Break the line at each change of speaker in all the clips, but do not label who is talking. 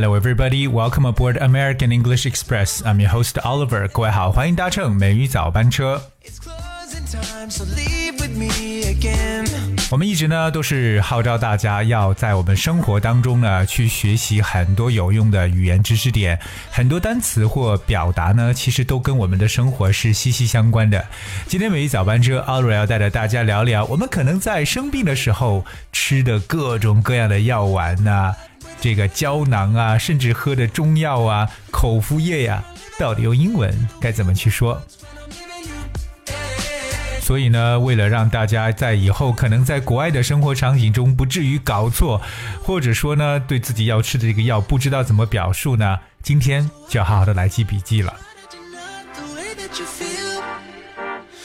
hello everybody. Welcome aboard American English Express. I'm your host Oliver. 各位好，欢迎搭乘美语早班车。我们一直呢都是号召大家要在我们生活当中呢去学习很多有用的语言知识点，很多单词或表达呢其实都跟我们的生活是息息相关的。今天美语早班车，Oliver 要带着大家聊聊，我们可能在生病的时候吃的各种各样的药丸呐。这个胶囊啊，甚至喝的中药啊、口服液呀，到底用英文该怎么去说？所以呢，为了让大家在以后可能在国外的生活场景中不至于搞错，或者说呢，对自己要吃的这个药不知道怎么表述呢，今天就要好好的来记笔记了。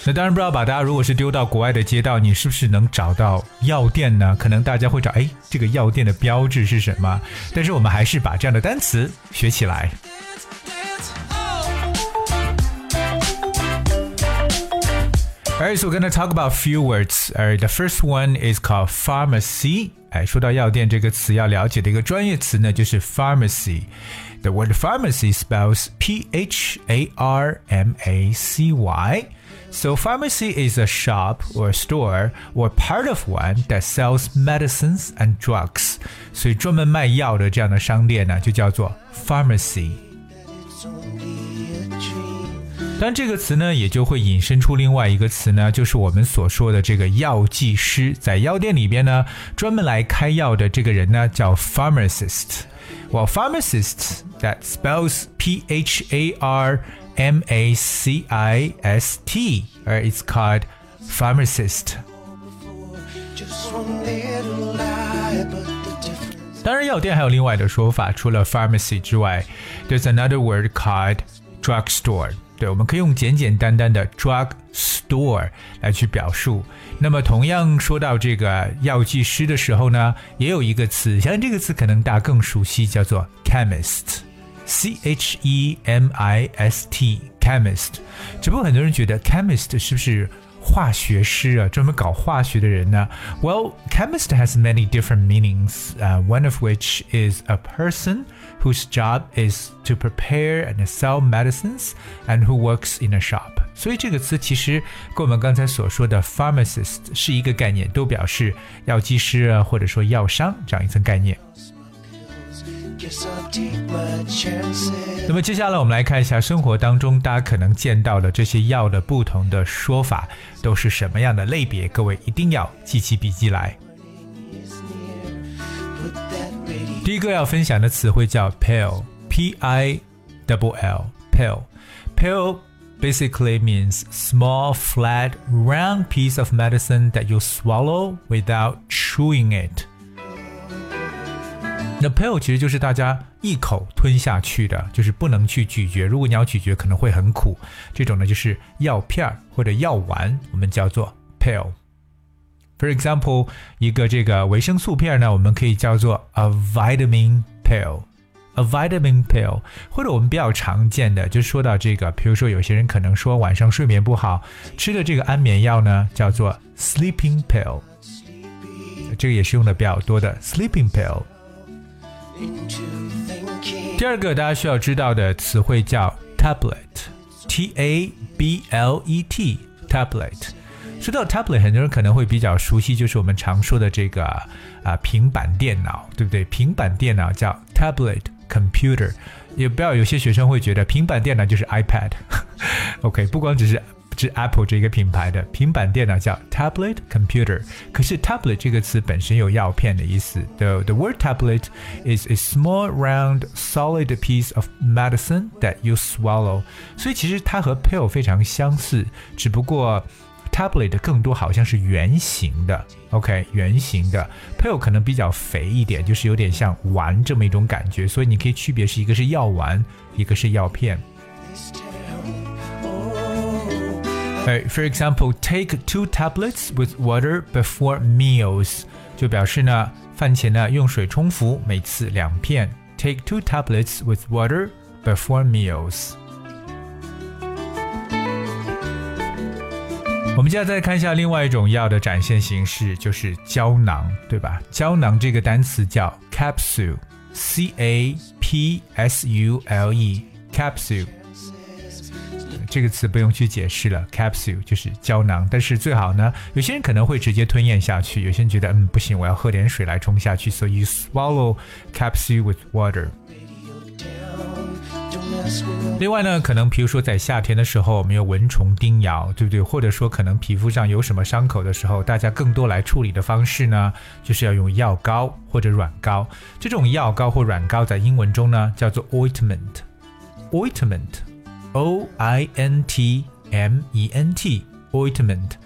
那当然不知道把大家如果是丢到国外的街道，你是不是能找到药店呢？可能大家会找，哎，这个药店的标志是什么？但是我们还是把这样的单词学起来。Alright, so we're gonna talk about few words. Alright, the first one is called pharmacy. 哎，说到药店这个词，要了解的一个专业词呢，就是 pharmacy。The word pharmacy spells P H A R M A C Y. So, pharmacy is a shop or store or part of one that sells medicines and drugs. 所以专门卖药的这样的商店呢，就叫做 pharmacy。 但这个词呢，也就会引申出另外一个词呢，就是我们所说的这个药剂师。在药店里边呢，专门来开药的这个人呢，叫 pharmacist。Well, pharmacist that spells P H A R M A C I S T, or it's called pharmacist. 当然，药店还有另外的说法，除了 pharmacy 之外，there's another word called drugstore。 对，我们可以用简简单单的 drug store 来去表述。那么，同样说到这个药剂师的时候呢，也有一个词，相信这个词可能大家更熟悉，叫做 chemist。C H E M I S T，chemist。只不过很多人觉得 chemist 是不是化学师啊，专门搞化学的人呢？Well, chemist has many different meanings. Uh, one of which is a person whose job is to prepare and sell medicines and who works in a shop. 所以这个词其实跟我们刚才所说的 pharmacist 是一个概念，都表示药剂师啊，或者说药商这样一层概念。 那么接下来我们来看一下生活当中大家可能见到的这些药的不同的说法都是什么样的类别，各位一定要记起笔记来。第一个要分享的词汇叫 pill，p i double l，pill，pill basically means small, flat, round piece of medicine that you swallow without chewing it. 那 pill 其实就是大家一口吞下去的，就是不能去咀嚼。如果你要咀嚼，可能会很苦。这种呢就是药片儿或者药丸，我们叫做 pill。For example，一个这个维生素片呢，我们可以叫做 a vitamin pill，a vitamin pill。或者我们比较常见的，就说到这个，比如说有些人可能说晚上睡眠不好，吃的这个安眠药呢，叫做 sleeping pill。这个也是用的比较多的 sleeping pill。第二个大家需要知道的词汇叫 tablet，T A B L E T，tablet。说到 tablet，很多人可能会比较熟悉，就是我们常说的这个啊平板电脑，对不对？平板电脑叫 tablet computer。也不要有些学生会觉得平板电脑就是 iPad。OK，不光只是。是 Apple 这个品牌的平板电脑叫 tablet computer，可是 tablet 这个词本身有药片的意思。The the word tablet is a small round solid piece of medicine that you swallow。所以其实它和 pill 非常相似，只不过 tablet 更多好像是圆形的，OK，圆形的 pill 可能比较肥一点，就是有点像丸这么一种感觉。所以你可以区别是一个是药丸，一个是药片。Right, for example, take two tablets with water before meals，就表示呢，饭前呢用水冲服，每次两片。Take two tablets with water before meals。我们接下来再看一下另外一种药的展现形式，就是胶囊，对吧？胶囊这个单词叫 capsule。 C A P S U L E，capsule。 这个词不用去解释了，capsule 就是胶囊。但是最好呢，有些人可能会直接吞咽下去，有些人觉得嗯不行，我要喝点水来冲下去。So you swallow capsule with water。另外呢，可能比如说在夏天的时候，我们有蚊虫叮咬，对不对？或者说可能皮肤上有什么伤口的时候，大家更多来处理的方式呢，就是要用药膏或者软膏。这种药膏或软膏在英文中呢叫做 ointment，ointment。O I N T M E N T ointment.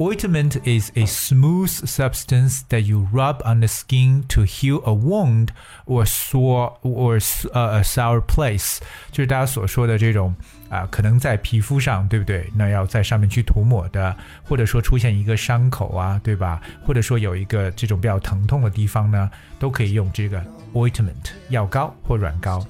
Ointment is a smooth substance that you rub on the skin to heal a wound or sore or uh, a sour place，就是大家所说的这种啊、呃，可能在皮肤上，对不对？那要在上面去涂抹的，或者说出现一个伤口啊，对吧？或者说有一个这种比较疼痛的地方呢，都可以用这个 ointment 药膏或软膏。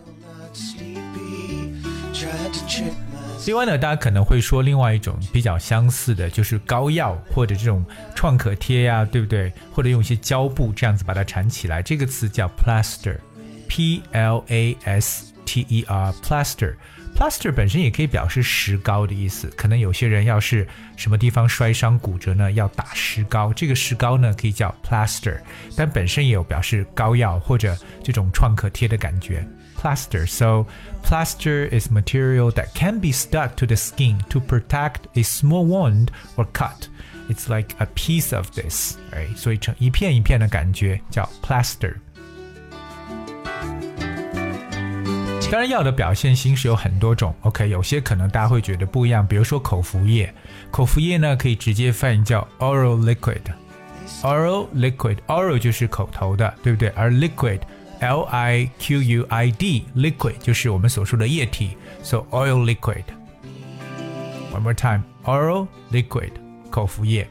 另外呢，大家可能会说，另外一种比较相似的，就是膏药或者这种创可贴呀，对不对？或者用一些胶布这样子把它缠起来，这个词叫 plaster，p l a s t e r，plaster。plaster 本身也可以表示石膏的意思。可能有些人要是什么地方摔伤骨折呢，要打石膏，这个石膏呢可以叫 plaster，但本身也有表示膏药或者这种创可贴的感觉。plaster. So, plaster is material that can be stuck to the skin to protect a small wound or cut. It's like a piece of this, right? 所以成一片一片的感觉叫 plaster。 当然，药的表现形式有很多种。OK，有些可能大家会觉得不一样，比如说口服液。口服液呢，可以直接翻译叫 oral liquid。oral liquid，oral 就是口头的，对不对？而 liquid L I Q U I D liquid 就是我们所说的液体 So oral liquid。One more time, oral liquid 口服液。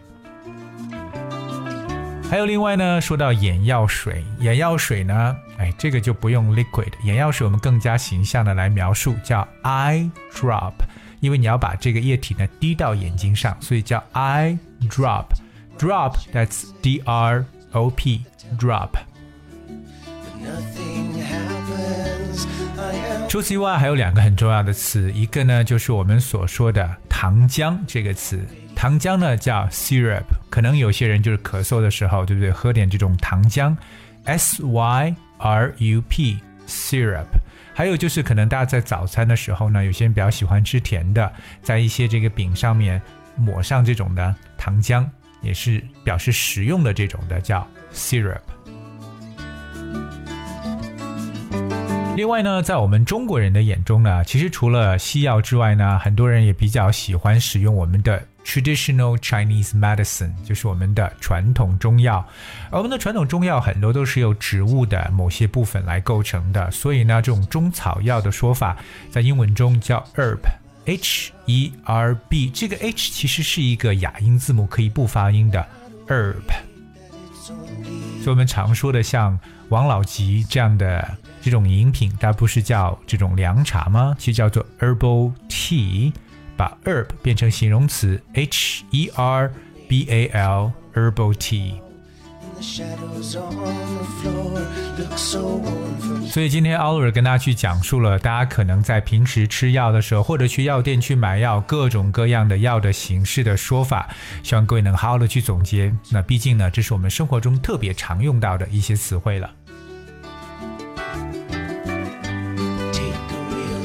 还有另外呢，说到眼药水，眼药水呢，这个就不用 liquid，眼药水我们更加形象的来描述，叫 eye drop，因为你要把这个液体呢滴到眼睛上，所以叫 eye drop。Drop that's D R O P drop。除此以外，还有两个很重要的词，一个呢就是我们所说的糖浆这个词，糖浆呢叫 syrup，可能有些人就是咳嗽的时候，对不对？喝点这种糖浆，s y r u p syrup。还有就是可能大家在早餐的时候呢，有些人比较喜欢吃甜的，在一些这个饼上面抹上这种的糖浆，也是表示食用的这种的叫 syrup。另外呢，在我们中国人的眼中呢，其实除了西药之外呢，很多人也比较喜欢使用我们的 traditional Chinese medicine，就是我们的传统中药。而我们的传统中药很多都是由植物的某些部分来构成的，所以呢，这种中草药的说法在英文中叫 herb，h e r b。这个 h 其实是一个哑音字母，可以不发音的 herb。所以我们常说的像王老吉这样的。这种饮品，它不是叫这种凉茶吗？其实叫做 herbal tea，把 herb 变成形容词，h e r b a l herbal tea。所以今天 Oliver 跟大家去讲述了，大家可能在平时吃药的时候，或者去药店去买药，各种各样的药的形式的说法，希望各位能好好的去总结。那毕竟呢，这是我们生活中特别常用到的一些词汇了。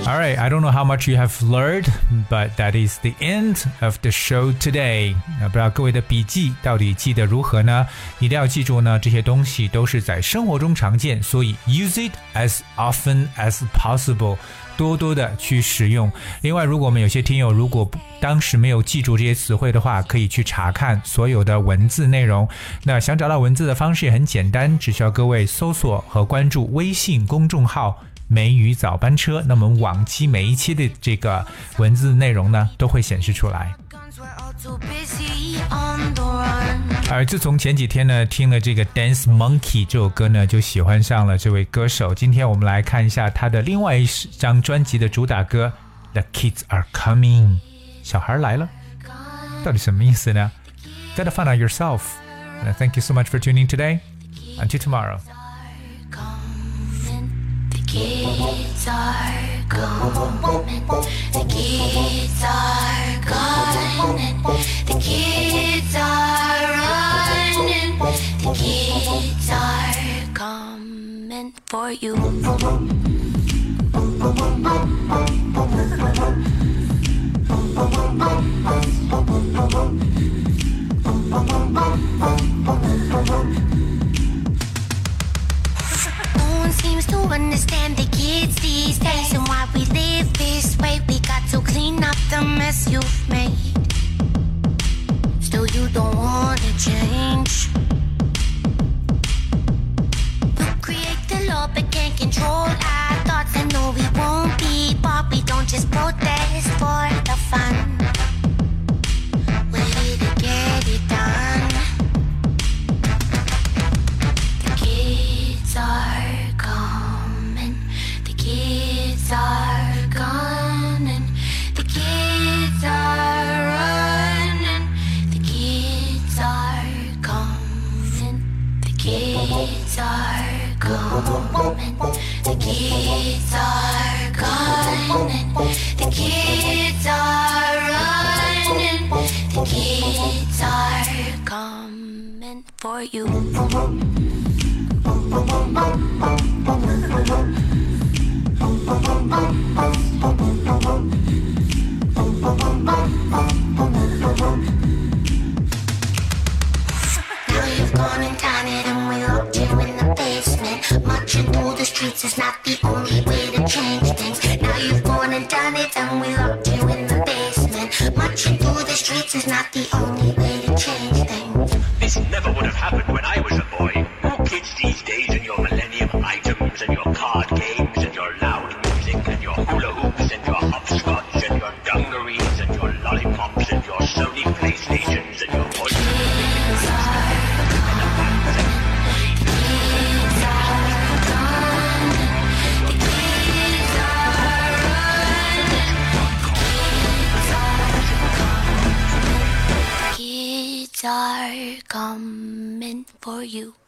All right, I don't know how much you have learned, but that is the end of the show today. 那不知道各位的笔记到底记得如何呢？一定要记住呢，这些东西都是在生活中常见，所以 use it as often as possible，多多的去使用。另外，如果我们有些听友如果当时没有记住这些词汇的话，可以去查看所有的文字内容。那想找到文字的方式也很简单，只需要各位搜索和关注微信公众号。 梅雨早班车，那么往期每一期的这个文字内容呢，都会显示出来。而自从前几天呢，听了这个《Dance Monkey》这首歌呢，就喜欢上了这位歌手。今天我们来看一下他的另外一张专辑的主打歌《The Kids Are Coming》，小孩来了，到底什么意思呢？Gotta find out yourself. Thank you so much for tuning today. Until tomorrow.
Kids are coming. The kids are coming. The kids are running. The kids are coming for you. Understand the kids these days and why we live this way. We got to clean up the mess you've made. Still, you don't wanna change. You create the law but can't control our thoughts. I know we won't be bought. We don't just protest for the fun. Now you've gone and done it and we locked you in the basement. Marching through the streets is not the only way to change things. Now you've gone and done it and we locked you in the basement. Marching through the streets is not the only way for you